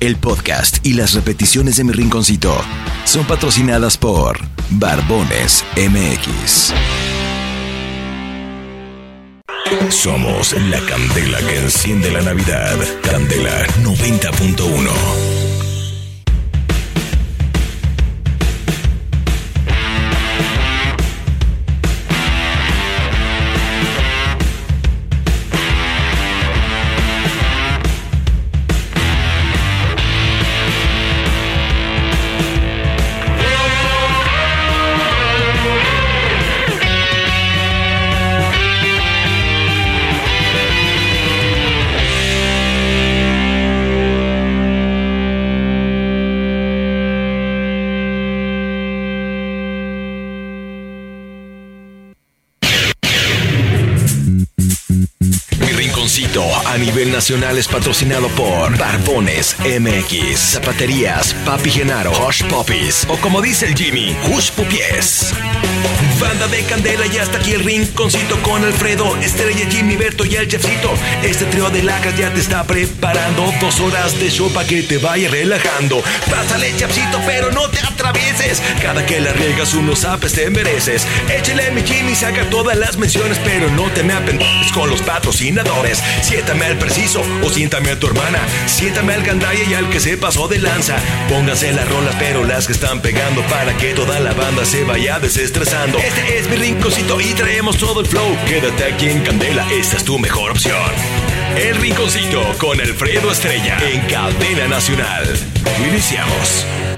el podcast y las repeticiones de mi rinconcito son patrocinadas por Barbones MX. Somos la candela que enciende la Navidad. Candela 90.1. es patrocinado por Barbones MX, Zapaterías, Papi Genaro, Hush Puppies o como dice el Jimmy, Hush Pupies. Banda de Candela y hasta aquí el rinconcito con Alfredo, Estrella, Jimmy, Berto y el Chefcito. Este trío de lacras ya te está preparando dos horas de show para que te vaya relajando. Pásale, Chefcito, pero no te atravieses. Cada que la riegas unos apes te mereces. Échale mi Jimmy, saca todas las menciones, pero no te me apendejes con los patrocinadores. Siéntame al preciso o siéntame a tu hermana. Siéntame al gandaya y al que se pasó de lanza. Pónganse las rolas, pero las que están pegando para que toda la banda se vaya desestresando. Este es mi rinconcito y traemos todo el flow. Quédate aquí en Candela, esta es tu mejor opción. El rinconcito con Alfredo Estrella en Cadena Nacional. Iniciamos.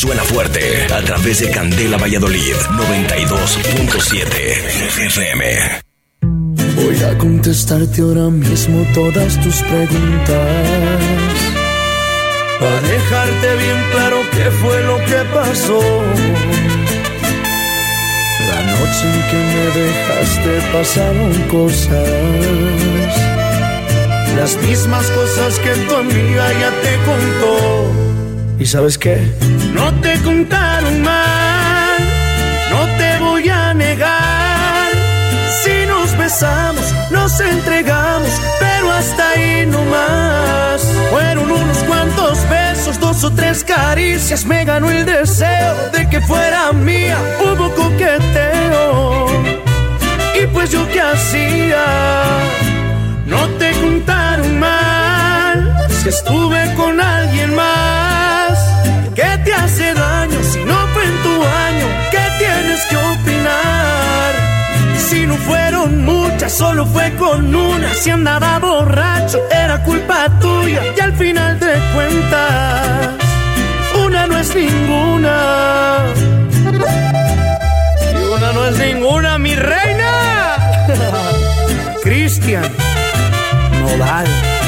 Suena fuerte a través de Candela Valladolid 92.7 FM. Voy a contestarte ahora mismo todas tus preguntas. Para dejarte bien claro qué fue lo que pasó. La noche en que me dejaste pasaron cosas. Las mismas cosas que tu amiga ya te contó. ¿Y sabes qué? No te contaron mal, no te voy a negar. Si nos besamos, nos entregamos, pero hasta ahí no más. Fueron unos cuantos besos, dos o tres caricias, me ganó el deseo de que fuera mía. Hubo coqueteo, y pues yo qué hacía. No te contaron mal si estuve con solo fue con una. Si andaba borracho, era culpa tuya. Y al final de cuentas, una no es ninguna. Y una no es ninguna, mi reina. Cristian Nodal.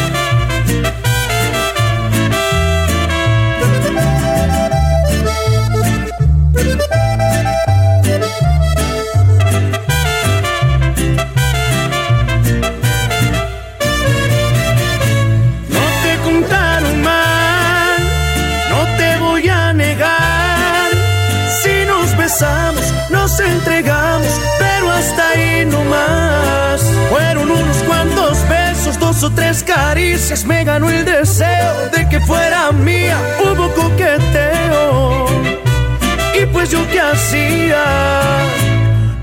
O tres caricias, me ganó el deseo de que fuera mía. Hubo coqueteo, y pues yo qué hacía.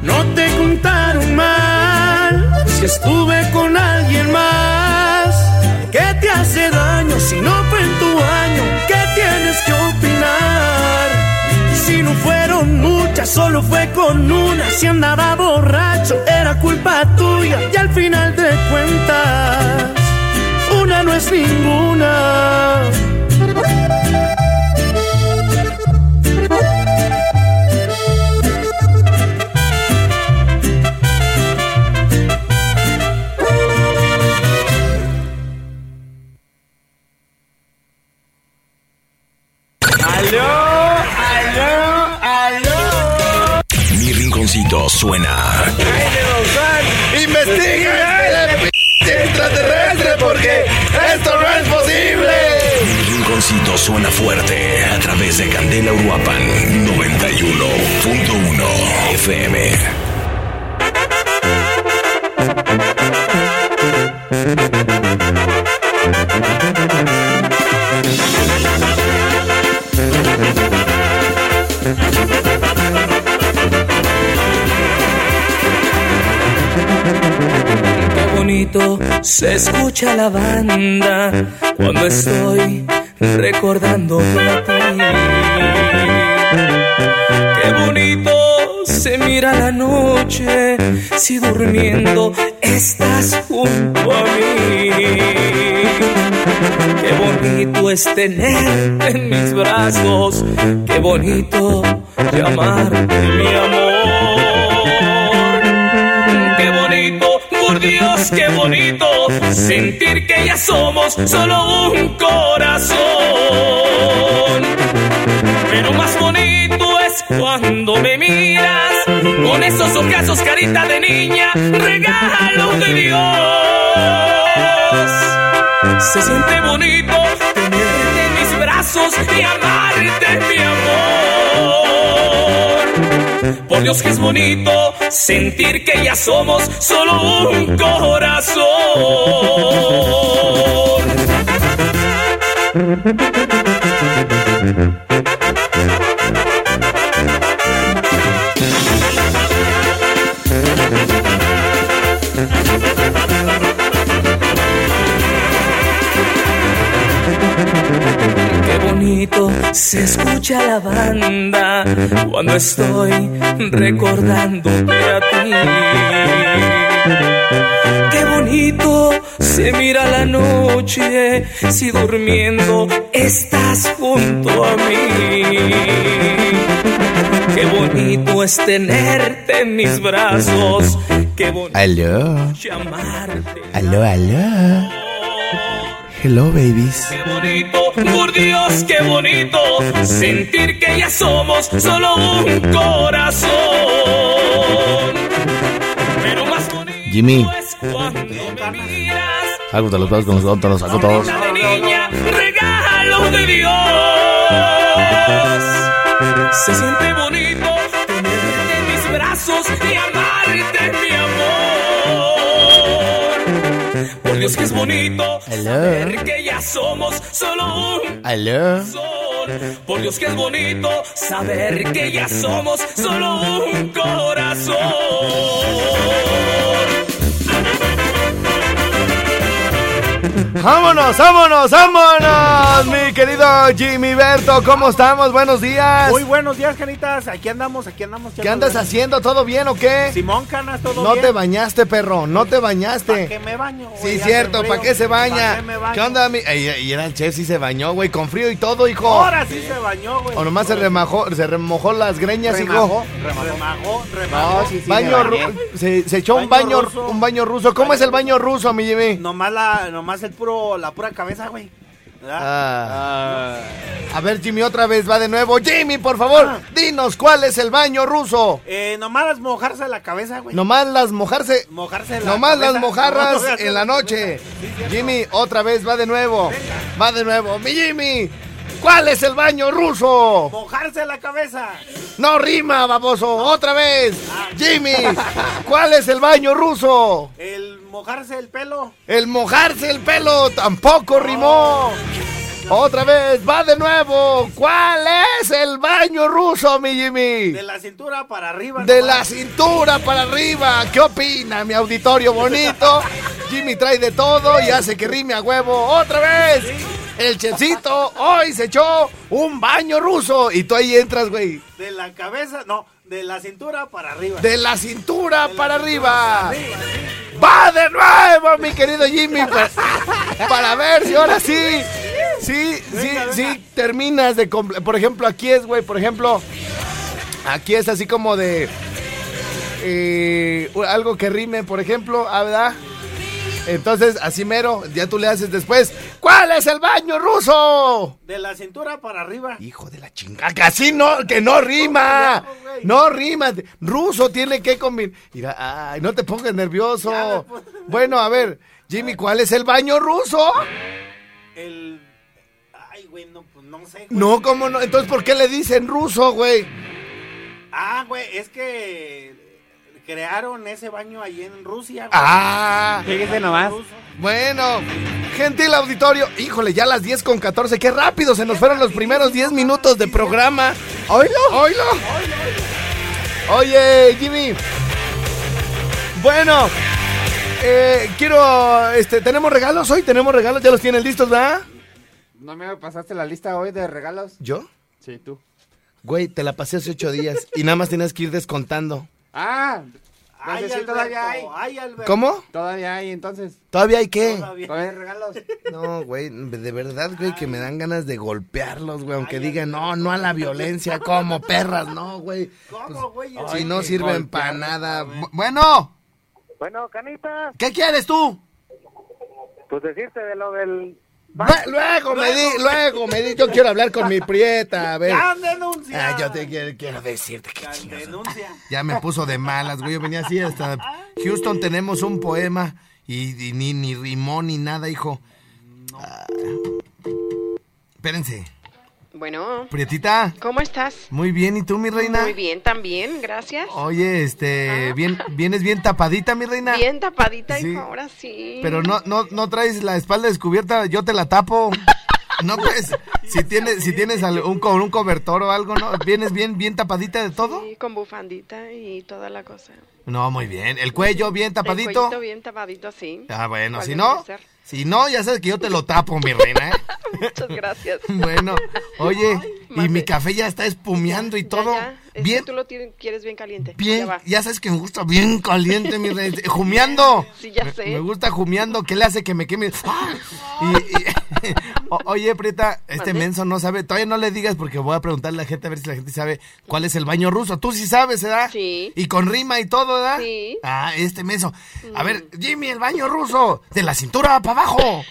No te contaron mal, si estuve con alguien más. ¿Qué te hace daño si no fue en tu año? ¿Qué tienes que opinar? Si no fueron muchas, solo fue con una. Si andaba borracho, era culpa tuya. Y al final de cuentas, la banda cuando estoy recordándote a ti. Qué bonito se mira la noche si durmiendo estás junto a mí. Qué bonito es tenerte en mis brazos. Qué bonito llamarte mi amor. Dios, qué bonito sentir que ya somos solo un corazón. Pero más bonito es cuando me miras con esos ojazos, carita de niña, regalo de Dios. Se siente bonito Dios que es bonito sentir que ya somos solo un corazón. Bonito se escucha la banda cuando estoy recordándote a ti. Qué bonito se mira la noche si durmiendo estás junto a mí. Qué bonito es tenerte en mis brazos. Qué bonito Aló, llamarte. aló, aló. Hello, babies. Qué bonito, por Dios, qué bonito sentir que ya somos solo un corazón. Pero más bonito Jimmy. es cuando me miras. Hago los dos con los dos, hago todos. Carita de niña, regalo de Dios. Se siente que es bonito Hello. saber que ya somos solo un Aló. corazón. Por Dios que es bonito saber que ya somos solo un corazón. Vámonos, vámonos, vámonos, mi querido Jimmy Berto, ¿cómo estamos? Buenos días. Muy buenos días, Canitas. Aquí andamos, aquí andamos. ¿Qué andas haciendo? ¿Todo bien o qué? Simón Canas, todo No bien. te bañaste, perro, no te ¿Para bañaste. qué me baño? Sí, güey? Cierto. ¿para qué se baña? ¿Para qué me baño? ¿Qué onda, mi? Ey, y era el chef, sí se bañó, güey, con frío y todo, hijo. Ahora sí se bañó, güey. O nomás se remajó, se remojó las greñas, remajó, hijo. remajó, remajó. Baño ru- se, se echó un Baño baño, ruso. un baño ruso. ¿Cómo es el baño ruso, mi Jimmy? Nomás la, nomás el puro, la pura cabeza, güey. Ah. A ver, Jimmy, otra vez va de nuevo. Jimmy, por favor, Ah. dinos cuál es el baño ruso. Eh, nomás mojarse la cabeza, güey. Nomás las mojarse. Mojarse la Nomás cabeza. las mojarras en la noche. Sí. Jimmy, otra vez va de nuevo. Va de nuevo. Mi Jimmy, ¿cuál es el baño ruso? Mojarse la cabeza. No rima, baboso. Otra vez. Jimmy, ¿cuál es el baño ruso? El mojarse el pelo. El mojarse el pelo tampoco rimó. Otra vez, va de nuevo. ¿Cuál es el baño ruso, mi Jimmy? De la cintura para arriba. De nomás. la cintura para arriba. ¿Qué opina mi auditorio bonito? Jimmy trae de todo y hace que rime a huevo. Otra vez. El chefcito hoy se echó un baño ruso. Y tú ahí entras, güey. De la cabeza, no, de la cintura para arriba. De la cintura De la para cintura arriba. para arriba, sí. Va de nuevo, mi querido Jimmy. pa- Para ver si ahora sí. Sí, sí, sí, terminas de... Por ejemplo, aquí es, güey, por ejemplo... Aquí es así como de... eh, algo que rime, por ejemplo, ah, ¿verdad? Entonces, así mero, ya tú le haces después. ¿Cuál es el baño ruso? De la cintura para arriba. Hijo de la chingada, así no, que no rima. No, güey. No rima. Ruso tiene que combinar. Mira, ay, no te pongas nervioso. Bueno, a ver, Jimmy, ¿cuál es el baño ruso? El. Ay, güey, no, pues no sé. güey. No, ¿cómo no? Entonces, ¿por qué le dicen ruso, güey? Ah, güey, es que crearon ese baño ahí en Rusia. güey. Ah, Fíjese nomás. bueno. Gentil auditorio, híjole, ya las 10 con 14, qué rápido se nos fueron los primeros 10 minutos de programa. ¿Oílo? ¿Oílo? Oye, Jimmy. Bueno, eh, quiero, este, ¿tenemos regalos hoy? ¿Tenemos regalos? ¿Ya los tienen listos, verdad? ¿No me pasaste la lista hoy de regalos? ¿Yo? Sí, tú. Güey, te la pasé hace 8 días y nada más tienes que ir descontando. Ah, Ay, entonces sí, todavía hay. Alberto, ay, Alberto. ¿Cómo? Todavía hay, entonces. ¿Todavía hay qué? Todavía. Todavía hay regalos. No, güey, de verdad, güey, que me dan ganas de golpearlos, güey, aunque digan, no, no a la violencia, como perras, no, güey. ¿Cómo, güey? Si no sirven para nada. Bu- Bueno, Bueno, Canita, ¿qué quieres tú? pues decirte de lo del... Luego me di, luego me di, yo quiero hablar con mi prieta, a ver. ¡Ya denuncia! Ah, yo te quiero, quiero decirte que denuncia. Ya me puso de malas, güey. Yo venía así hasta Houston tenemos un poema y, y ni, ni rimó ni nada, hijo. Ah. espérense. Bueno, Prietita, ¿cómo estás? muy bien. ¿Y tú, mi reina? Muy bien también, gracias. Oye, este, bien, vienes bien tapadita, mi reina. Bien tapadita, Sí. hijo, ahora sí. Pero no, no, no traes la espalda descubierta, yo te la tapo. No, pues, si tienes, si tienes un, un cobertor o algo, ¿no? ¿Vienes bien, bien tapadita de todo? Sí, con bufandita y toda la cosa. No, muy bien. ¿El cuello bien El tapadito? cuellito bien tapadito, sí. Ah, bueno, ¿Cuál si no? Si no, ya sabes que yo te lo tapo, mi reina, ¿eh? Muchas gracias. Bueno, oye, y mi café ya está espumeando y Ya, todo. ya, Es Bien. que tú lo tienes- quieres bien caliente. Bien, Ya va. ya sabes que me gusta bien caliente, mi rey. Jumeando. Sí, ya Me- sé. Me gusta jumeando, que le hace que me queme. ¡Ah! Y- y- O- oye, Prieta, este menso no sabe. Todavía no le digas porque voy a preguntarle a la gente a ver si la gente sabe cuál es el baño ruso. Tú sí sabes, ¿verdad? Sí. Y con rima y todo, ¿verdad? Sí. Mm. Ah, este menso. A ver, Jimmy, el baño ruso. De la cintura para abajo.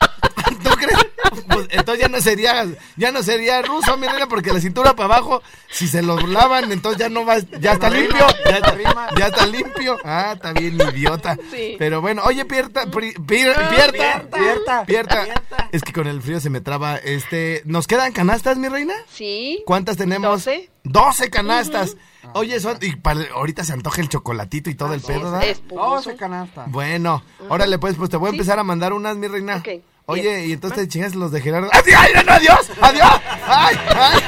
¿Tú crees? Pues, entonces ya no sería, ya no sería ruso, mi reina, porque la cintura para abajo, si se lo lavan, entonces ya no va, ya está limpio, ya está, ya está limpio. Ah, está bien idiota. Sí. Pero bueno, oye, Pierta, pri- Pier- Pierta, Pierta. Pierta, es que con el frío se me traba, este, ¿nos quedan canastas, mi reina? Sí. ¿Cuántas tenemos? Doce. 12 canastas. Oye, son, y para- ahorita se antoja el chocolatito y todo el pedo, ¿verdad? Espumoso. 12 canastas. Bueno, órale pues, pues te voy a Sí. empezar a mandar unas, mi reina. Ok, Oye, y entonces te chingas los de Gerardo. ¡Ay, ay, no, adiós! ¡Adiós! ¡Ay, ay!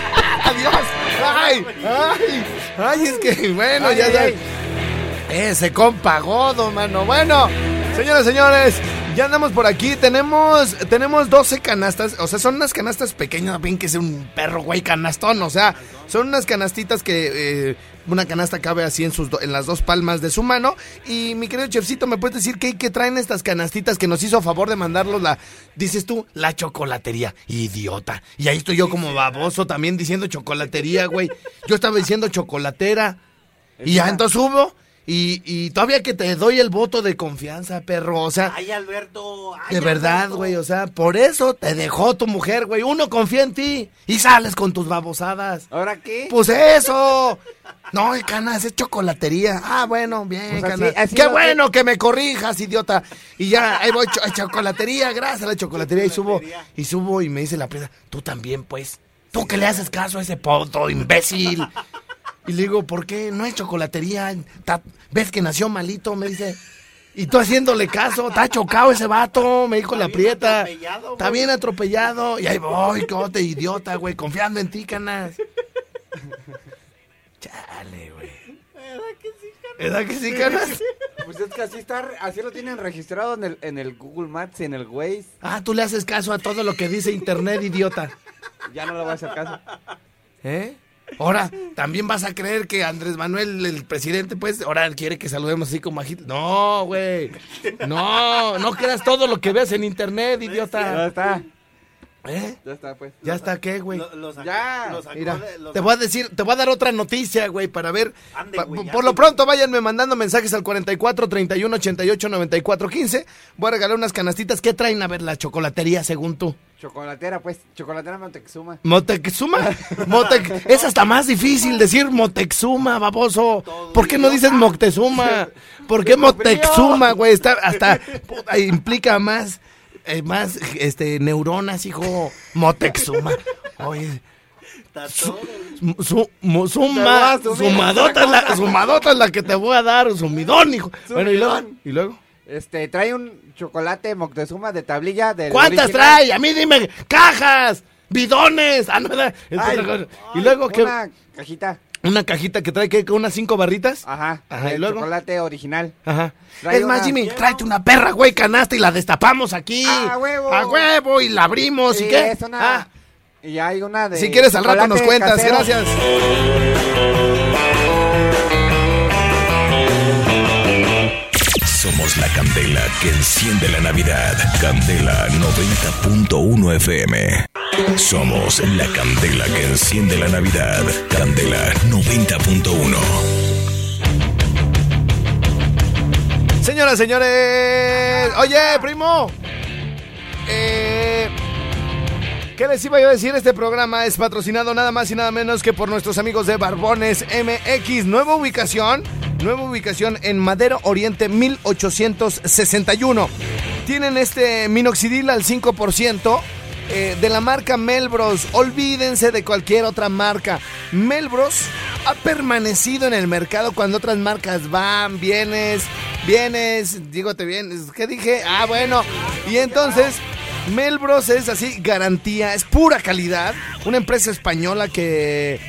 ¡Adiós! ¡Ay, ay! ¡Ay, es que, bueno, Ay, ya ay, sabes. Ese compa godo, mano. Bueno, señoras, señores, ya andamos por aquí. Tenemos, tenemos 12 canastas. O sea, son unas canastas pequeñas. Ven que es un perro, güey, canastón. O sea, son unas canastitas que eh, una canasta cabe así en, sus do- en las dos palmas de su mano. Y mi querido chefcito, ¿me puedes decir qué, qué traen estas canastitas que nos hizo favor de mandarlos la, dices tú, la chocolatería? Idiota. Y ahí estoy yo como baboso también diciendo chocolatería, güey. Yo estaba diciendo chocolatera. Y ya entonces subo. Y, y todavía que te doy el voto de confianza, perro. O sea, Ay, Alberto. ay, de verdad, güey. O sea, por eso te dejó tu mujer, güey. Uno confía en ti. Y sales con tus babosadas. ¿Ahora qué? Pues eso. No, canas, es chocolatería. Ah, bueno, bien, Pues canas. así Qué bueno que me corrijas, idiota. Y ya, ahí voy, cho- a chocolatería, gracias a la chocolatería. Y subo, y subo y me dice la presa, tú también, pues. Tú que le haces caso a ese poto, imbécil. Y le digo, ¿por qué? No es chocolatería. ¿Ves que nació malito? Me dice. Y tú haciéndole caso, está chocado ese vato, me dijo la bien prieta. atropellado, Está bien atropellado. Y ahí voy, cote, idiota, güey, confiando en ti, canas. Chale, güey. ¿Verdad que sí, canas? Pues es que así está, así lo tienen registrado en el, en el Google Maps y en el Waze. Ah, tú le haces caso a todo lo que dice internet, idiota. Ya no le voy a hacer caso. ¿Eh? Ahora, también vas a creer que Andrés Manuel, el presidente, pues, ahora quiere que saludemos así como agit. No, güey. No, no creas todo lo que veas en internet, idiota. está. ¿Eh? Ya está, pues. ¿Ya está qué, güey? Ya, lo sacó Mira, te voy a decir, te voy a dar otra noticia, güey, para ver. Ande, Pa- por lo pronto, váyanme mandando mensajes al 44 31 88 94 15. Voy a regalar unas canastitas. ¿Qué traen a ver la chocolatería, según tú? Chocolatera, pues. Chocolatera Montezuma. ¿Motexuma? Motec- es hasta más difícil decir Motexuma, baboso. ¿Por qué no dices Moctezuma? ¿Por qué Motexuma, güey? Está hasta puta, implica más eh, más este neuronas, hijo. Motexuma. Oye, su, Te voy suma, sumadota, es la, sumadota es la que te voy a dar, sumidón, hijo. Bueno, y luego, y luego. Este, trae un chocolate Moctezuma de tablilla del ¿Cuántas original. trae? A mí dime, cajas, bidones. Ah, no. Es Ay, otra cosa. y luego, ¿qué? Una cajita. Una cajita que trae que unas cinco barritas. Ajá. Ajá, ¿y el luego? chocolate original. Ajá. Trae es más, Jimmy, tráete una perra, güey, canasta y la destapamos aquí. ¡A huevo! A huevo y la abrimos. ¿Y qué? es una- Ah, Y hay una de. si quieres al rato nos cuentas. casero. Gracias. Somos la candela que enciende la Navidad. Candela 90.1 FM. Somos la candela que enciende la Navidad. Candela 90.1. Señoras, señores. Oye, primo. Eh, ¿Qué les iba yo a decir? Este programa es patrocinado nada más y nada menos que por nuestros amigos de Barbones MX. Nueva ubicación. Nueva ubicación en Madero Oriente 1861. Tienen este minoxidil al 5%. Eh, de la marca Melbros. Olvídense de cualquier otra marca. Melbros ha permanecido en el mercado cuando otras marcas van, vienes, vienes, dígote bien, ¿qué dije? Ah, bueno. Y entonces, Melbros es así, garantía, es pura calidad. Una empresa española que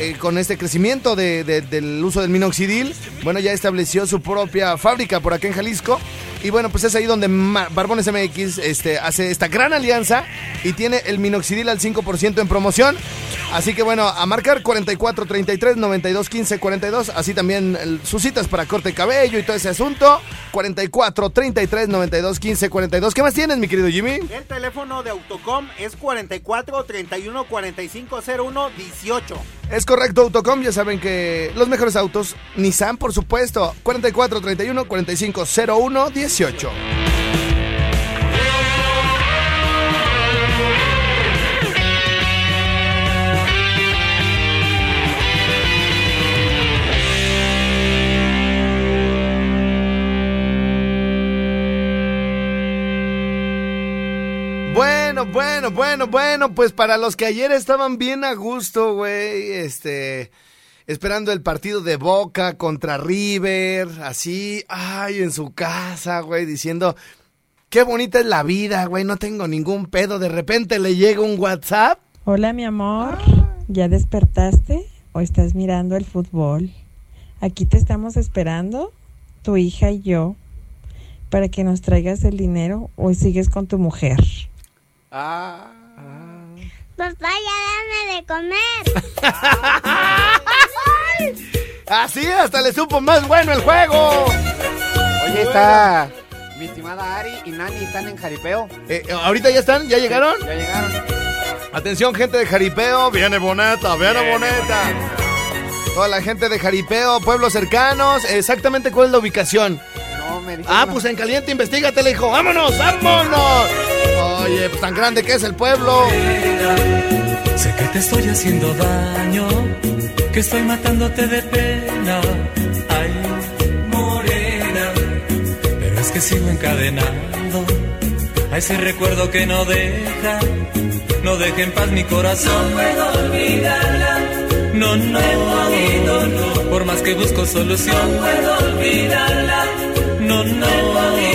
eh, con este crecimiento de- de- del uso del minoxidil, bueno, ya estableció su propia fábrica por acá en Jalisco. Y bueno, pues es ahí donde Barbones MX este, hace esta gran alianza y tiene el minoxidil al 5% en promoción. Así que bueno, a marcar 44 33 92 15 42. Así también el- sus citas para corte de cabello y todo ese asunto. 44 33 92 15 42. ¿Qué más tienes, mi querido Jimmy? El teléfono de Autocom es 44 31 45 01 18. Es correcto, Autocom. Ya saben que los mejores autos, Nissan, por supuesto. 44 31 45 01 18. Bueno, bueno, bueno, bueno, pues para los que ayer estaban bien a gusto, güey, este, esperando el partido de Boca contra River, así, ay, en su casa, güey, diciendo, qué bonita es la vida, güey, no tengo ningún pedo, de repente le llega un WhatsApp. Hola, mi amor. ¿Ya despertaste o estás mirando el fútbol? Aquí te estamos esperando, tu hija y yo, para que nos traigas el dinero o sigues con tu mujer. Ah. Papá, ya dame de comer. Así hasta le supo más bueno el juego. Oye, está mi estimada Ari y Nani están en jaripeo. Eh, ¿Ahorita ya están? ¿Ya llegaron? Ya llegaron. Atención, gente de Jaripeo, viene Boneta, viene Boneta. Toda la gente de Jaripeo, pueblos cercanos, exactamente cuál es la ubicación. No, me dijo Ah, pues en caliente, investigate, le dijo, vámonos, vámonos. Oye, pues tan grande que es el pueblo. Sé que te estoy haciendo daño, que estoy matándote de pena. Ay, morena, pero es que sigo encadenando a ese recuerdo que no deja, no deja en paz mi corazón. No puedo olvidarla. No, no, no, por más que busco solución. No puedo olvidarla. No, no, no,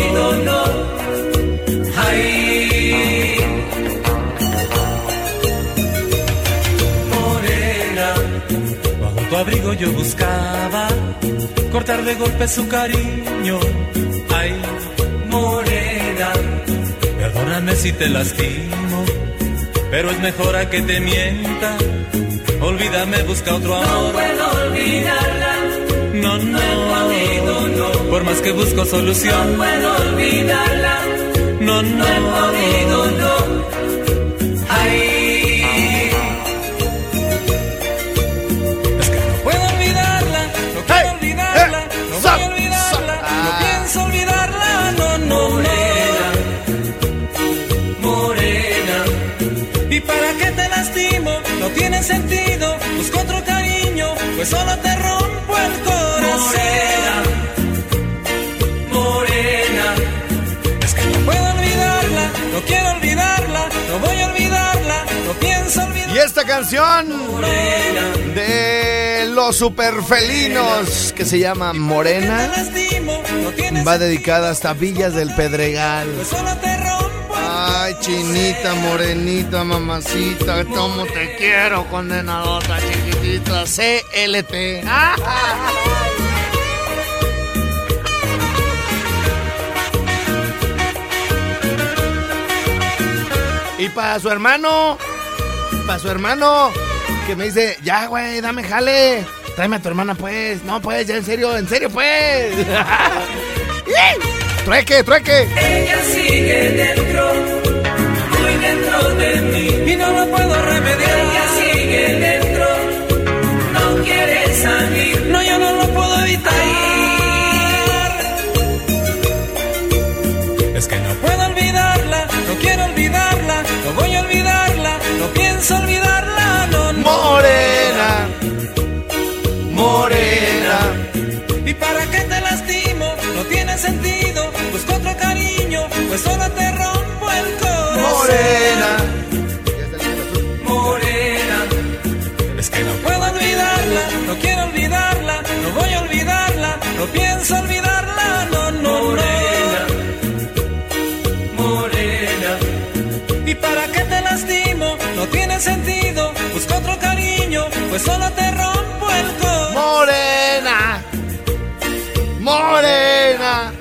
abrigo yo buscaba cortar de golpe su cariño. Ay, morena, perdóname si te lastimo, pero es mejor a que te mienta. Olvídame, busca otro amor. No puedo olvidarla. No, no, no, por más que busco solución. No puedo olvidarla. No, no, no. Ay. Tiene sentido, busco otro cariño, pues solo te rompo el corazón. Morena, es que no puedo olvidarla, no quiero olvidarla, no voy a olvidarla, no pienso olvidarla. Y esta canción de los superfelinos que se llama Morena va dedicada hasta Villas del Pedregal. Ay, chinita, morenita, mamacita, cómo te quiero, condenadota chiquitita, CLT. Y para su hermano, para su hermano, que me dice, ya, güey, dame jale. Tráeme a tu hermana, pues. No, pues, ya en serio, en serio, pues. trueque, trueque. Ella sigue dentro, muy dentro de mí. Y no lo puedo remediar. Ella sigue dentro, no quiere salir. No, yo no lo puedo evitar. Es que no puedo olvidarla, no quiero olvidarla, no voy a olvidarla, no pienso olvidarla, no, no. Morena, morena. ¿Y para qué te lastimo? No tiene sentido, busco otro cariño, pues solo te. Morena. Morena, es que no puedo olvidarla, no quiero olvidarla, no voy a olvidarla, no pienso olvidarla, no, no, morena, morena. ¿Y para qué te lastimo? No tiene sentido, busco otro cariño, pues solo te rompo el corazón. Morena. Morena.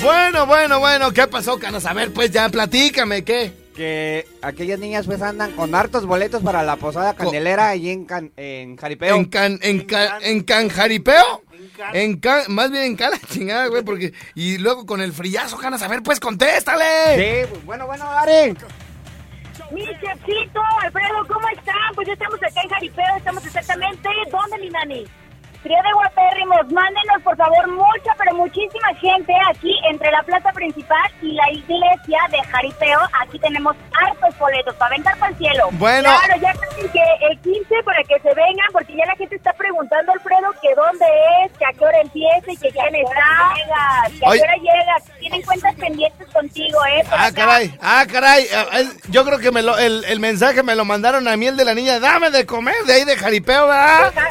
Bueno, bueno, bueno, ¿qué pasó, Canas? A ver, pues ya platícame, ¿qué? Que aquellas niñas pues andan con hartos boletos para la posada candelera allí en, can- en Jaripeo. ¿En, can, en, ca- en Canjaripeo? En can, más bien en cala chingada, güey, porque... Y luego con el frillazo, ganas, a ver, pues, contéstale. Sí, pues, bueno, bueno, Ari. Mi chefcito, Alfredo, ¿cómo están? Pues ya estamos acá en Jaripeo, estamos exactamente, ¿dónde, mi nani? Trío de guapérrimos, mándenos por favor mucha, pero muchísima gente aquí entre la plaza principal y la iglesia de Jaripeo. Aquí tenemos hartos boletos para aventar para el cielo. Bueno. Claro, ya saben que el 15 para que se vengan, porque ya la gente está preguntando, Alfredo, que dónde es, que a qué hora empieza y que quién está. Que a qué hora llega. Tienen cuentas pendientes contigo, ¿eh? Ah, acá. caray, ah, caray. ah, es- Yo creo que me lo, el, el mensaje me lo mandaron a miel de la niña. Dame de comer de ahí de jaripeo, ¿verdad? Deja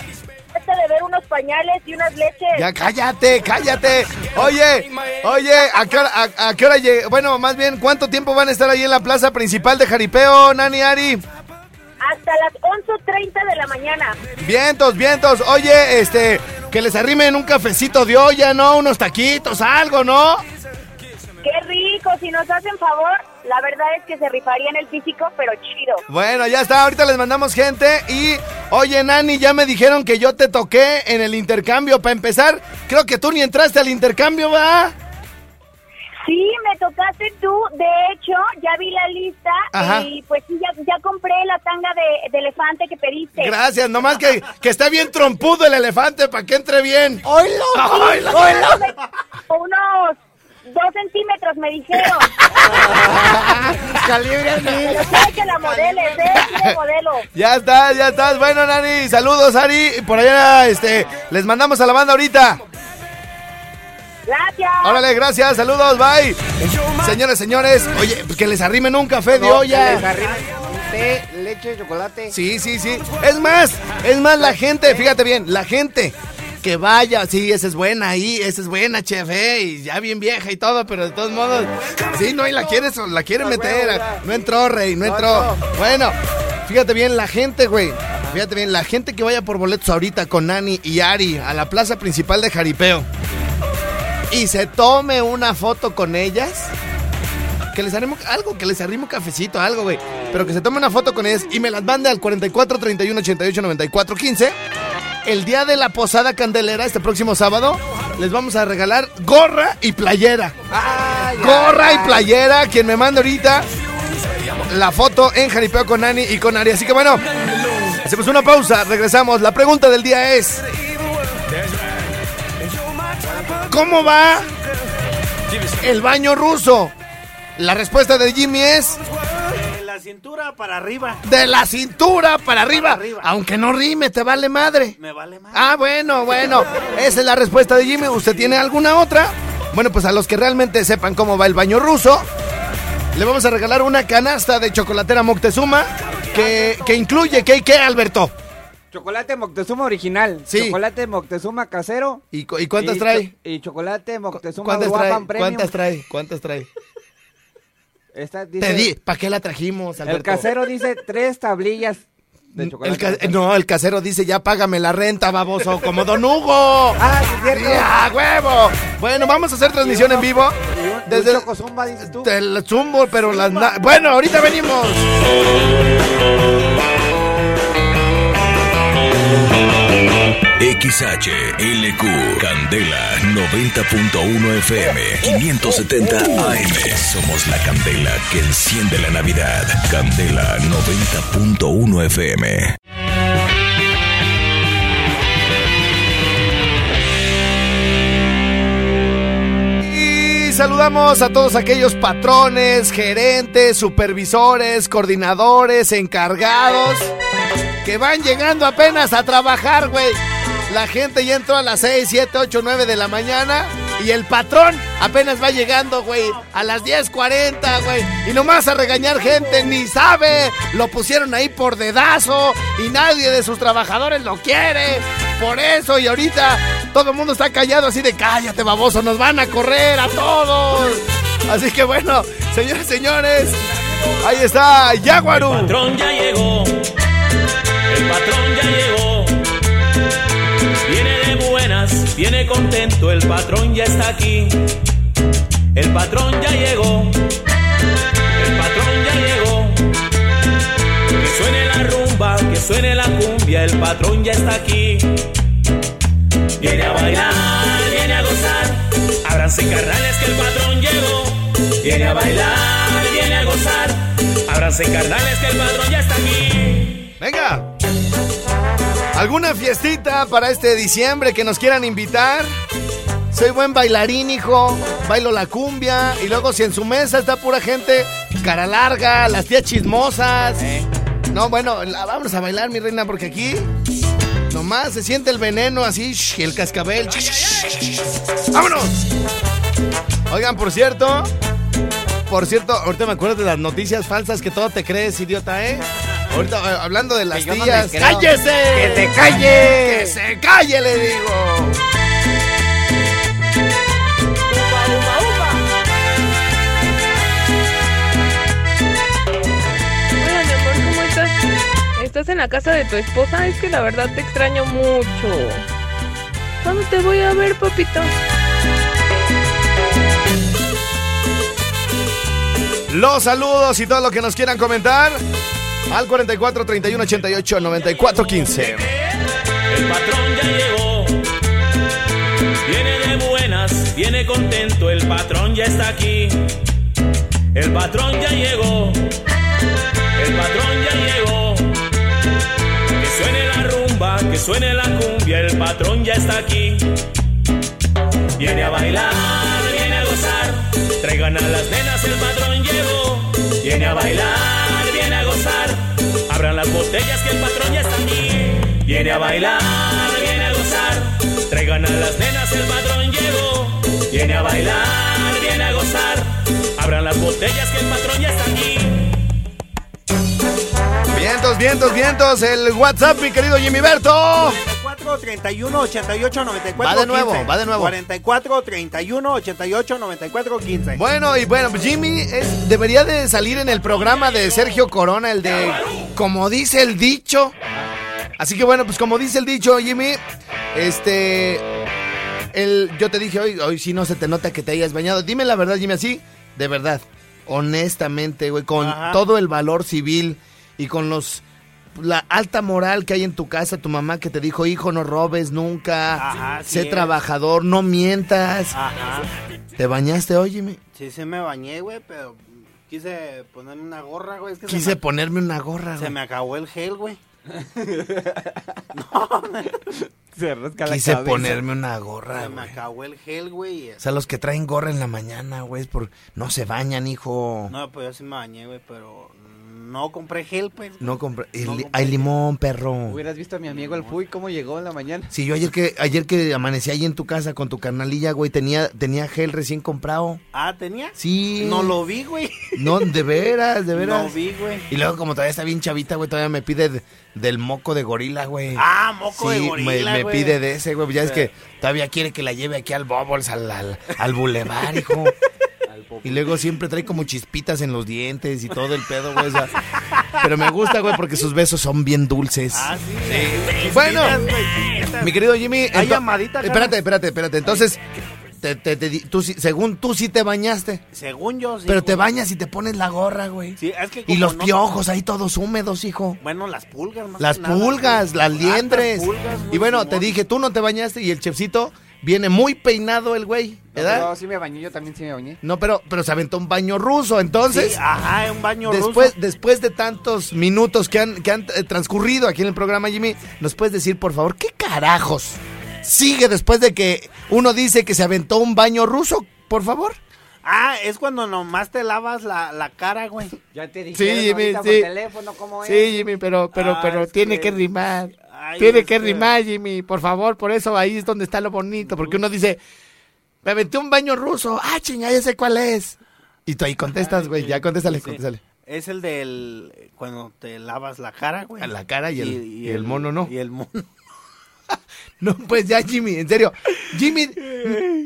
de ver unos pañales y unas leches. Ya cállate, cállate. Oye, oye, ¿a qué hora, a, a qué hora lleg- Bueno, más bien, ¿cuánto tiempo van a estar ahí en la plaza principal de Jaripeo, Nani Ari? Hasta las 11.30 de la mañana. Vientos, vientos. Oye, este, que les arrimen un cafecito de olla, ¿no? Unos taquitos, algo, ¿no? Qué rico, si nos hacen favor, la verdad es que se rifarían el físico, pero chido. Bueno, ya está, ahorita les mandamos gente y, oye, Nani, ya me dijeron que yo te toqué en el intercambio. Para empezar, creo que tú ni entraste al intercambio, ¿va? Sí, me tocaste tú, de hecho, ya vi la lista Ajá. y pues sí, ya, ya compré la tanga de, de elefante que pediste. Gracias, nomás que, que está bien trompudo el elefante para que entre bien. ¡Oilo! ¡Oilo! Unos dos centímetros me dijeron. Calibre al mil. Pero sé que la modeles, ¿eh? Modelo. Ya estás, ya estás. Bueno, Nani, saludos, Ari. Por allá, este, les mandamos a la banda ahorita. Gracias. Órale, gracias, saludos, bye. Señores, señores, oye, pues que les arrimen un café de No, olla. que les arrimen un té, leche, chocolate. Sí, sí, sí. Es más, es más, la gente, fíjate bien, la gente que vaya, sí, esa es buena ahí, esa es buena, chef, eh, y ya bien vieja y todo, pero de todos modos, sí, no, y la quiere, la quiere meter, no entró, rey, no entró. Bueno, fíjate bien, la gente, güey, fíjate bien, la gente que vaya por boletos ahorita con Nani y Ari a la plaza principal de Jaripeo y se tome una foto con ellas, que les haremos algo, que les arrimo un cafecito, algo, güey. Pero que se tome una foto con ellas y me las mande al 44 31 88 94 15. El día de la posada candelera, este próximo sábado, les vamos a regalar gorra y playera. gorra y playera, quien me mande ahorita la foto en Jaripeo con Nani y con Ari. Así que bueno, hacemos una pausa, regresamos. La pregunta del día es: ¿Cómo va el baño ruso? La respuesta de Jimmy es cintura para arriba. de la cintura para arriba. arriba. Aunque no rime, te vale madre. Me vale más. Ah, bueno, bueno. Esa es la respuesta de Jimmy. ¿Usted tiene alguna otra? Bueno, pues a los que realmente sepan cómo va el baño ruso, le vamos a regalar una canasta de chocolatera Moctezuma que, que incluye, ¿qué, qué, Alberto? Chocolate Moctezuma original. Sí. Chocolate Moctezuma casero. ¿Y, cu- y cuántas y trae? cho- Y chocolate Moctezuma ¿Cuántas trae? Premium. ¿Cuántas trae? ¿Cuántas trae? Esta dice- Te di, ¿para qué la trajimos, Alberto? El casero dice tres tablillas de El chocolate. no, el casero dice, ya págame la renta, baboso, como Don Hugo. Ah, sí, cierto. ¡Ya, huevo! Bueno, vamos a hacer transmisión en vivo. Desde el, Chocozumba, dices tú. del zumbo, pero las... na- Bueno, ahorita venimos. XHLQ Candela 90.1 FM 570 AM. Somos la candela que enciende la Navidad. Candela 90.1 FM. Y saludamos a todos aquellos patrones, gerentes, supervisores, coordinadores, encargados que van llegando apenas a trabajar, güey. La gente ya entró a las 6, 7, 8, 9 de la mañana y el patrón apenas va llegando, güey, a las 10.40, güey. Y nomás a regañar gente, ni sabe. Lo pusieron ahí por dedazo y nadie de sus trabajadores lo quiere. Por eso y ahorita todo el mundo está callado así de cállate, baboso, nos van a correr a todos. Así que bueno, señores, señores, ahí está Yaguaru. El patrón ya llegó. El patrón ya llegó. Viene contento, el patrón ya está aquí. El patrón ya llegó. El patrón ya llegó. Que suene la rumba, que suene la cumbia, el patrón ya está aquí. Viene a bailar, viene a gozar. Abranse carnales que el patrón llegó. Viene a bailar, viene a gozar. Abranse carnales que el patrón ya está aquí. Venga. ¿Alguna fiestita para este diciembre que nos quieran invitar? Soy buen bailarín, hijo. Bailo la cumbia. Y luego, si en su mesa está pura gente, cara larga, las tías chismosas. No, bueno, la- vámonos a bailar, mi reina, porque aquí nomás se siente el veneno así, sh, el cascabel. ¡Vámonos! Oigan, por cierto, por cierto, ahorita me acuerdo de las noticias falsas que todo te crees, idiota, ¿eh? Ahorita, eh, hablando de las no tías. creo. ¡Cállese! ¡Que se calle! ¡Que se calle, le digo! Hola, mi amor, ¿cómo estás? ¿Estás en la casa de tu esposa? Es que la verdad te extraño mucho. ¿Cuándo te voy a ver, papito? Los saludos y todo lo que nos quieran comentar al 44 31 88 94 15. El patrón ya llegó. Viene de buenas, viene contento, el patrón ya está aquí. El patrón ya llegó. El patrón ya llegó. Que suene la rumba, que suene la cumbia, el patrón ya está aquí. Viene a bailar, viene a gozar. Traigan a las nenas, el patrón llegó. Viene a bailar. Abran las botellas que el patrón ya está aquí. Viene a bailar, viene a gozar. Traigan a las nenas, el patrón llegó. Viene a bailar, viene a gozar. Abran las botellas que el patrón ya está aquí. Vientos, vientos, vientos. El WhatsApp, mi querido Jimmy Berto. 44 31 88 94 Va de nuevo, 15. va de nuevo. 44 31 88 94 15. Bueno, y bueno, pues Jimmy es- debería de salir en el programa de Sergio Corona, el de Como dice el dicho. Así que bueno, pues como dice el dicho, Jimmy, este. El, yo te dije hoy, hoy sí no se te nota que te hayas bañado. Dime la verdad, Jimmy, así, de verdad, honestamente, güey, con Ajá. todo el valor civil y con los la alta moral que hay en tu casa, tu mamá que te dijo, hijo, no robes nunca, Ajá, sí sé es. trabajador, no mientas. Ajá. ¿Te bañaste hoy, Jimmy? Sí, sí me bañé, güey, pero quise ponerme una gorra, güey. Es que se Quise me- ponerme una gorra, Se güey. me acabó el gel, güey. Se rasca la Quise cabeza. ponerme una gorra, Se me acabó el gel, güey. O sea, los que traen gorra en la mañana, güey, es por... no se bañan, hijo. No, pues yo sí me bañé, güey, pero no compré gel, pues. No compré. el No li- compré hay limón, perro. Hubieras visto a mi amigo el Puy cómo llegó en la mañana. Sí, yo ayer que ayer que amanecí ahí en tu casa con tu carnalilla, güey, tenía tenía gel recién comprado. Ah, ¿tenía? Sí. No lo vi, güey. No, de veras, de veras. No vi, güey. Y luego como todavía está bien chavita, güey, todavía me pide de- del moco de gorila, güey. Ah, moco de gorila, me, me güey. pide de ese, güey. Ya es que todavía quiere que la lleve aquí al Bobbles, al, al, al bulevar, hijo. Y luego siempre trae como chispitas en los dientes y todo el pedo, güey. o sea, pero me gusta, güey, porque sus besos son bien dulces. Ah, sí. Bueno, güey, chispitas. Mi querido Jimmy. Hay llamadita. Espérate, espérate, espérate. Entonces, te, te- te tú, sí- según tú sí te bañaste. Según yo, sí. pero te güey. bañas y te pones la gorra, güey. Sí, es que Y los no- piojos ahí todos húmedos, hijo. Bueno, las pulgas, más Las que pulgas, las liendres. pulgas, güey, y bueno, te dije, tú no te bañaste y el chefcito viene muy peinado el güey, No, ¿verdad? pero sí me bañé, yo también sí me bañé. No, pero, pero se aventó un baño ruso, entonces. Sí, ajá, un baño Después, ruso. después de tantos minutos que han, que han eh, transcurrido aquí en el programa, Jimmy, ¿nos puedes decir, por favor, qué carajos sigue después de que uno dice que se aventó un baño ruso? Por favor. Ah, es cuando nomás te lavas la, la cara, güey. Ya te Sí, dije Jimmy, ahorita por sí. teléfono cómo es. Sí, Jimmy, pero, pero, Ah, pero tiene que- que rimar. Ay, tiene que rimar, Jimmy, por favor, por eso ahí es donde está lo bonito, porque uno dice, me aventé un baño ruso, ah, chinga, ya sé cuál es. Y tú ahí contestas, güey, ya contéstale, Sí. contéstale. Es el del cuando te lavas la cara, güey. La cara y el, y el mono no. Y el mono. No, pues ya, Jimmy, en serio. Jimmy,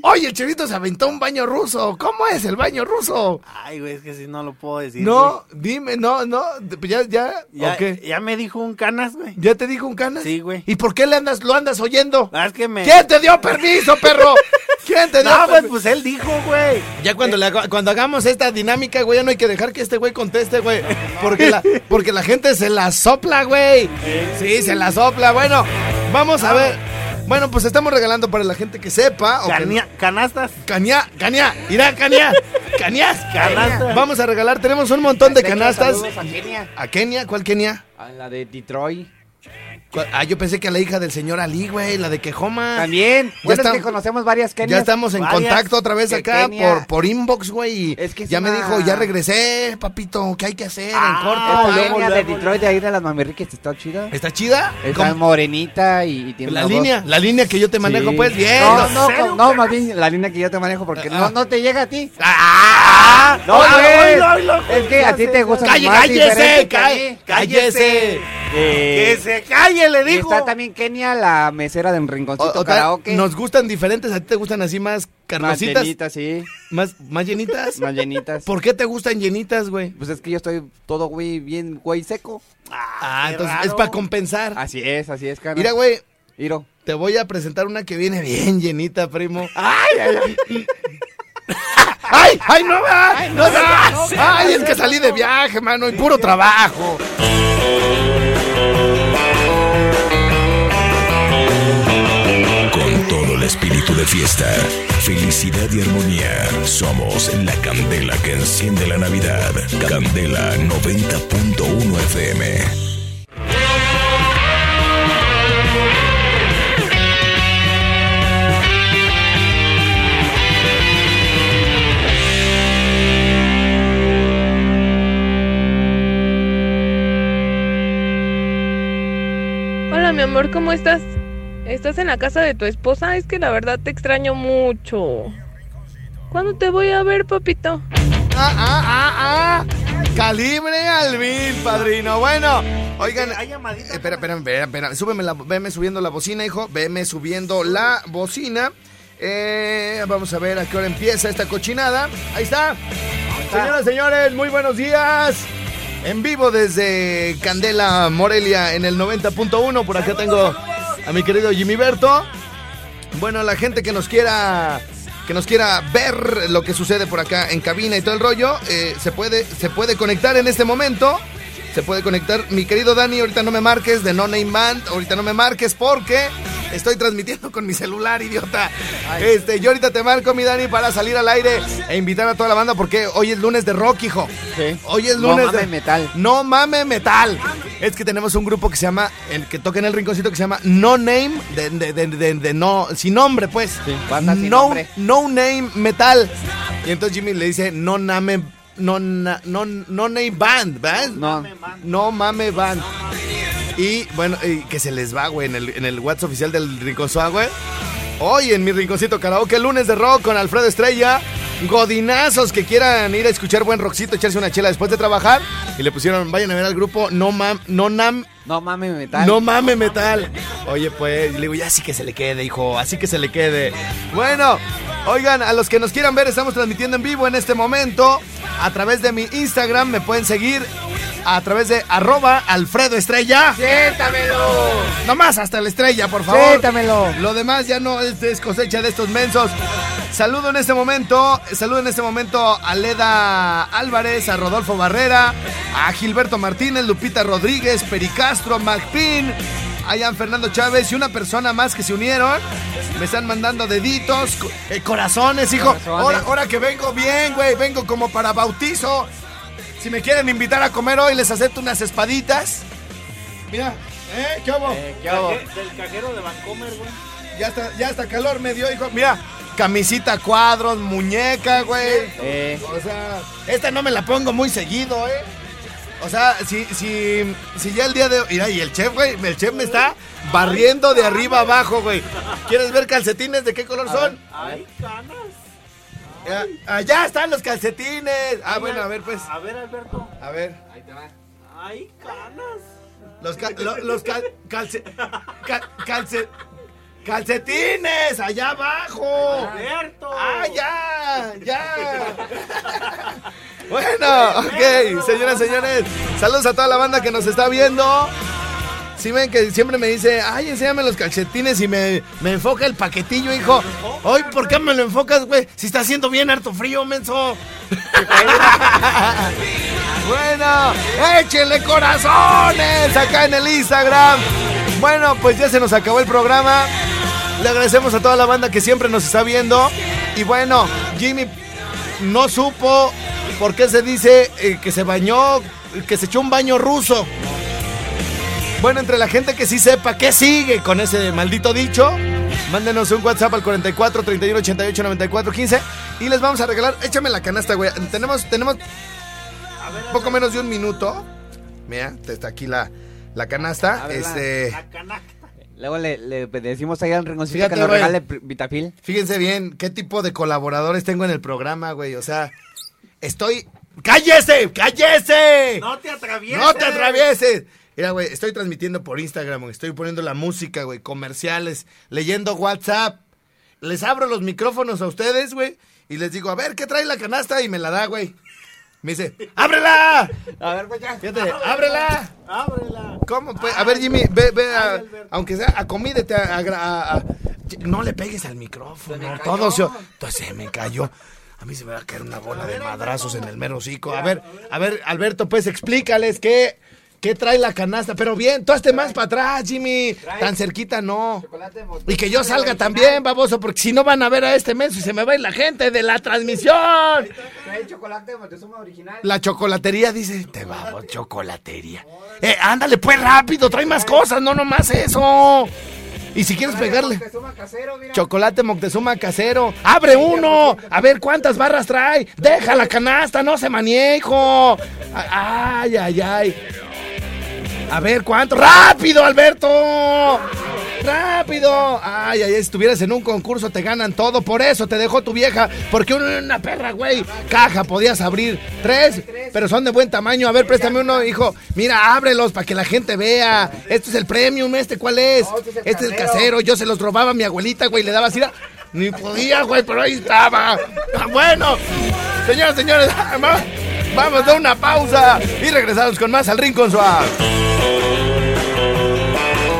oye, el chavito se aventó un baño ruso. ¿Cómo es el baño ruso? Ay, güey, es que si no lo puedo decir. No, dime, no, no, pues ya, ya. Ya, ¿o qué? ya me dijo un canas, güey. ¿Ya te dijo un canas? Sí, güey. ¿Y por qué le andas, lo andas oyendo? Ah, es que me. ¿Quién te dio permiso, perro? ¿Quién te dio? No, güey, pues él dijo, güey. Ya cuando, le haga- cuando hagamos esta dinámica, güey, ya no hay que dejar que este güey conteste, güey. Porque la, porque la gente se la sopla, güey. Sí, se la sopla. Bueno, vamos a ver. Bueno, pues estamos regalando para la gente que sepa. o que no- Cania- canastas. Cañá, cañá, irá, cañá, cañás, Canastas. Vamos a regalar, tenemos un montón de canastas. a Kenia. ¿A Kenia? ¿Cuál Kenia? A la de Detroit. Ah, yo pensé que a la hija del señor Ali, güey, la de Quejoma. También. Ya, Bueno, está- es que conocemos varias Kenias. ya estamos en contacto otra vez acá por, por inbox, güey. y Es que ya me dijo, ya regresé, papito, ¿qué hay que hacer Ah, en corto? la? Kenia de Detroit, de ahí de las mamirriques, está chida. ¿Está chida? Está ¿Cómo? morenita y, y tiene La línea, voz- la línea que yo te manejo, Sí. pues, bien. No, no, ¿En serio? no, más bien la línea que yo te manejo porque Ah. no, no te llega a ti. ¡Ah! No, Ah, güey. oílo, oílo. Es que a ti te gusta ¡Calle, más cállese! ¡Cállese! ¡Cállese! Que se calle, le Y dijo. está también Kenia, la mesera del rinconcito O- karaoke. Nos gustan diferentes, ¿a ti te gustan así más más carnositas? llenitas, sí. ¿Más, más llenitas? Más llenitas. ¿Por qué te gustan llenitas, güey? Pues es que yo estoy todo güey, bien güey seco. Ah, entonces raro. es para compensar. Así es, así es, cara. Mira, güey, Miro. te voy a presentar una que viene bien llenita, primo. Ay, ay, ay. ¡Ay! ¡Ay, no va! ¡No va! ¡Ay, es que salí de viaje, mano! Y puro trabajo. Espíritu de fiesta, felicidad y armonía, somos la candela que enciende la Navidad. Candela 90.1 FM. Hola, mi amor, ¿cómo estás? ¿Estás en la casa de tu esposa? Es que la verdad te extraño mucho. ¿Cuándo te voy a ver, papito? ¡Ah, ah, ah, ah! ¡Calibre al mil, padrino! Bueno, oigan... Hay llamadita. Espera, espera, espera, espera. Súbeme la, veme subiendo la bocina, hijo. Veme subiendo la bocina. Eh, vamos a ver a qué hora empieza esta cochinada. Ahí está. Señoras, señores, muy buenos días. En vivo desde Candela, Morelia, en el 90.1. Por acá tengo a mi querido Jimmy Berto. Bueno, la gente que nos quiera que nos quiera ver lo que sucede por acá en cabina y todo el rollo, eh, se, puede, se puede conectar en este momento. Se puede conectar. Mi querido Dani, ahorita no me marques de No Name Band. Ahorita no me marques porque estoy transmitiendo con mi celular, idiota. Este, yo ahorita te marco, mi Dani, para salir al aire e invitar a toda la banda porque hoy es lunes de rock, hijo. Sí. Hoy es No lunes mame de metal. No mame metal. Es que tenemos un grupo que se llama, el que toca en el rinconcito que se llama No Name, de, de- de- no, sin nombre, pues. Sí, banda sin no, nombre. no Name Metal. Y entonces Jimmy le dice No Name, no, na- no, no Name Band, ¿verdad? No. No mame band. Y bueno, y que se les va, güey, en el, en el WhatsApp oficial del Rinconzoa, güey. Hoy en mi rinconcito karaoke, lunes de rock con Alfredo Estrella. Godinazos que quieran ir a escuchar buen rockcito, echarse una chela después de trabajar. Y le pusieron, vayan a ver al grupo No Mam, No Nam, No mame metal. No Mame Metal. Oye, pues, le digo, ya así que se le quede, hijo, así que se le quede. Bueno, oigan, a los que nos quieran ver, estamos transmitiendo en vivo en este momento. A través de mi Instagram me pueden seguir a través de arroba Alfredo Estrella. ¡Siéntamelo! Nomás hasta la estrella, por favor. ¡Siéntamelo! Lo demás ya no es, es cosecha de estos mensos. Saludo en este momento, saludo en este momento a Leda Álvarez, a Rodolfo Barrera, a Gilberto Martínez, Lupita Rodríguez, Pericastro, Macpin, a Ian Fernando Chávez y una persona más que se unieron. Me están mandando deditos, eh, corazones, hijo. Ahora que vengo bien, güey, vengo como para bautizo. Si me quieren invitar a comer hoy, les acepto unas espaditas. Mira, ¿eh? ¿Qué hago? Eh, ¿qué hago? Del cajero de Vancomer, güey. Ya está, ya está calor me dio, hijo. Mira, camisita cuadros, muñeca, güey. Eh, O sea, esta no me la pongo muy seguido, ¿eh? O sea, si, si, si ya el día de hoy. Mira, y el chef, güey, el chef me está barriendo de arriba abajo, güey. ¿Quieres ver calcetines? ¿De qué color son? Ay, canas. Ya, allá están los calcetines. Ah, bueno, a ver, pues. A ver, Alberto. A ver. Ay, canas. Los, ca- lo- los cal- calce- ca- calce- calcetines, allá abajo. Alberto. ¡Ah, ya! ¡Ya! Bueno, ok, señoras y señores, saludos a toda la banda que nos está viendo. Sí ven que siempre me dice, ay, enséñame los calcetines y me, me enfoca el paquetillo, hijo. Hoy, ¿por qué me lo enfocas, güey? Si está haciendo bien harto frío, menso. bueno, échenle corazones acá en el Instagram. Bueno, pues ya se nos acabó el programa. Le agradecemos a toda la banda que siempre nos está viendo. Y bueno, Jimmy no supo por qué se dice eh, que se bañó, que se echó un baño ruso. Bueno, entre la gente que sí sepa qué sigue con ese maldito dicho, mándenos un WhatsApp al 44 31 88 94 15 y les vamos a regalar. Échame la canasta, güey. Tenemos, tenemos poco menos de un minuto. Mira, está aquí la, la canasta. Este. Luego le, le decimos ahí al rinconcito Fíjate, que nos regale Vitafil. Fíjense bien qué tipo de colaboradores tengo en el programa, güey. O sea, estoy. ¡Cállese! ¡Cállese! No te atravieses. ¡No te atravieses! Mira, güey, estoy transmitiendo por Instagram, güey. Estoy poniendo la música, güey, comerciales, leyendo WhatsApp. Les abro los micrófonos a ustedes, güey, y les digo, a ver, ¿qué trae la canasta? Y me la da, güey. Me dice, ¡ábrela! A ver, pues ya. Fíjate, ábrela. Ábrela. ¿Cómo? Pues, a ver, Jimmy, ve, ve, a- aunque sea, acomídete. A, a- no le pegues al micrófono. Todo se, entonces se me cayó. A mí se me va a caer una bola de madrazos en el mero hocico. A ver, a ver, Alberto, pues explícales qué, qué trae la canasta. Pero bien, tú hazte más para atrás, Jimmy. Tan cerquita no. Y que yo salga también, baboso, porque si no van a ver a este mes y se me va a ir la gente de la transmisión. Trae chocolate de Montezuma original. La chocolatería dice, te vamos, chocolatería. Eh, ándale pues rápido, trae más cosas, no nomás eso. Y si quieres pegarle, Montezuma casero, mira. chocolate Moctezuma casero, abre uno, a ver cuántas barras trae, deja la canasta, no se manie, hijo. Ay, ay, ay. A ver cuánto, rápido, Alberto. Rápido. Ay, ay, si estuvieras en un concurso te ganan todo, por eso te dejó tu vieja, porque una, perra, güey. Caja podías abrir tres, pero son de buen tamaño. A ver, préstame uno, hijo. Mira, ábrelos para que la gente vea. Este es el premium, este cuál es? Este es el casero. Yo se los robaba a mi abuelita, güey, le daba así. Ni podía, güey, pero ahí estaba. Ah, Bueno, señoras, señores, vamos a una pausa y regresamos con más al Rincón Suave.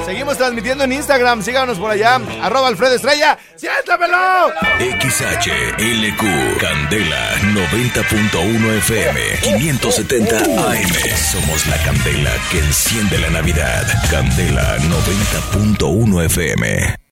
Seguimos transmitiendo en Instagram, síganos por allá, arroba Alfredo Estrella, ¡siéntamelo! XHLQ, Candela 90.1 FM, 570 AM. Somos la candela que enciende la Navidad. Candela 90.1 FM.